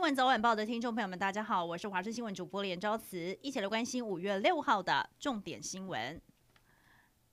新闻早晚报的听众朋友们，大家好，我是华视新闻主播连昭慈，一起来关心五月六号的重点新闻。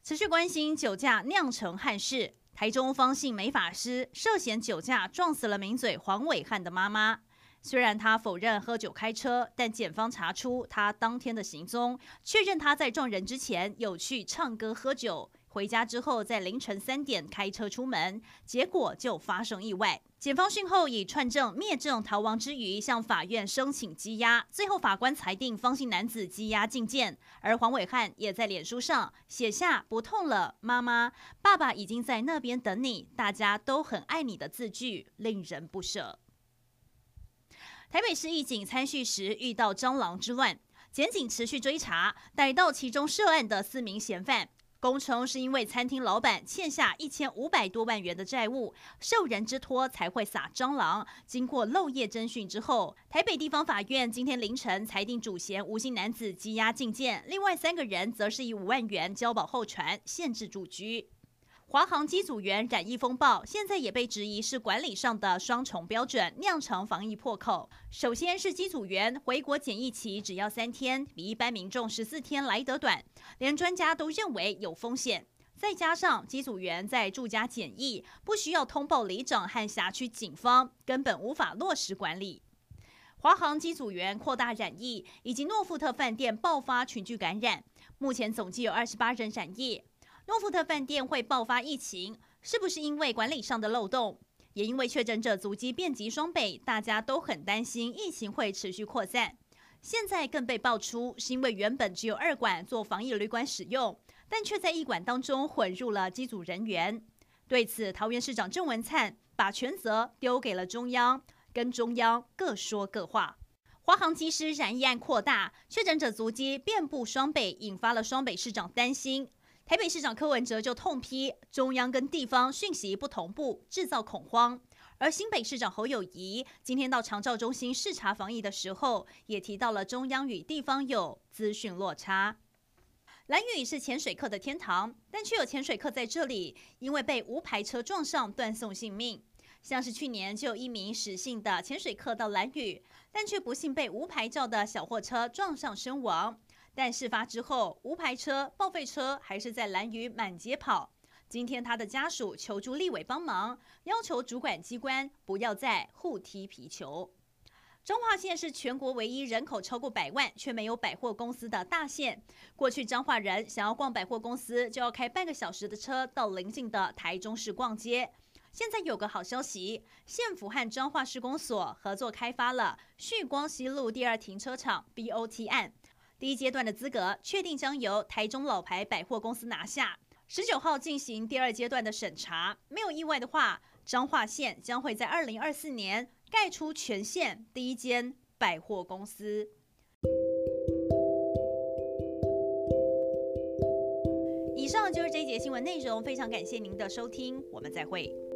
持续关心酒驾酿成憾事，台中方姓美法师涉嫌酒驾撞死了名嘴黄伟汉的妈妈。虽然他否认喝酒开车，但检方查出他当天的行踪，确认他在撞人之前有去唱歌喝酒，回家之后在凌晨三点开车出门，结果就发生意外。检方讯后以串证灭证逃亡之余向法院申请羁押，最后法官裁定方姓男子羁押禁见，而黄伟汉也在脸书上写下“不痛了，妈妈，爸爸已经在那边等你，大家都很爱你”的字句，令人不舍。台北市义警参叙时遇到蟑螂之乱，检警持续追查，逮到其中涉案的四名嫌犯，工程是因为餐厅老板欠下一千五百多万元的债务，受人之托才会撒蟑螂。经过漏夜侦讯之后，台北地方法院今天凌晨裁定主嫌无姓男子羁押禁见，另外三个人则是以五万元交保候传，限制住居。华航机组员染疫风暴，现在也被质疑是管理上的双重标准酿成防疫破口。首先是机组员回国检疫期只要三天，比一般民众十四天来得短，连专家都认为有风险。再加上机组员在住家检疫，不需要通报里长和辖区警方，根本无法落实管理。华航机组员扩大染疫，以及诺富特饭店爆发群聚感染，目前总计有二十八人染疫。诺富特饭店会爆发疫情，是不是因为管理上的漏洞？也因为确诊者足迹遍及双北，大家都很担心疫情会持续扩散。现在更被爆出，是因为原本只有二馆做防疫旅馆使用，但却在一馆当中混入了机组人员。对此，桃园市长郑文灿把全责丢给了中央，跟中央各说各话。华航机师染疫案扩大，确诊者足迹遍布双北，引发了双北市长担心。台北市长柯文哲就痛批中央跟地方讯息不同步，制造恐慌。而新北市长侯友宜今天到长照中心视察防疫的时候，也提到了中央与地方有资讯落差。蓝屿是潜水客的天堂，但却有潜水客在这里因为被无牌车撞上断送性命。像是去年就有一名史姓的潜水客到蓝屿，但却不幸被无牌照的小货车撞上身亡。但事发之后，无牌车、报废车还是在蓝屿满街跑。今天他的家属求助立委帮忙，要求主管机关不要再互踢皮球。彰化县是全国唯一人口超过百万却没有百货公司的大县。过去彰化人想要逛百货公司，就要开半个小时的车到邻近的台中市逛街。现在有个好消息，县府和彰化市公所合作开发了旭光西路第二停车场 BOT 案。第一阶段的资格确定将由台中老牌百货公司拿下，十九号进行第二阶段的审查。没有意外的话，彰化县将会在二零二四年盖出全县第一间百货公司。以上就是这一节新闻内容，非常感谢您的收听，我们再会。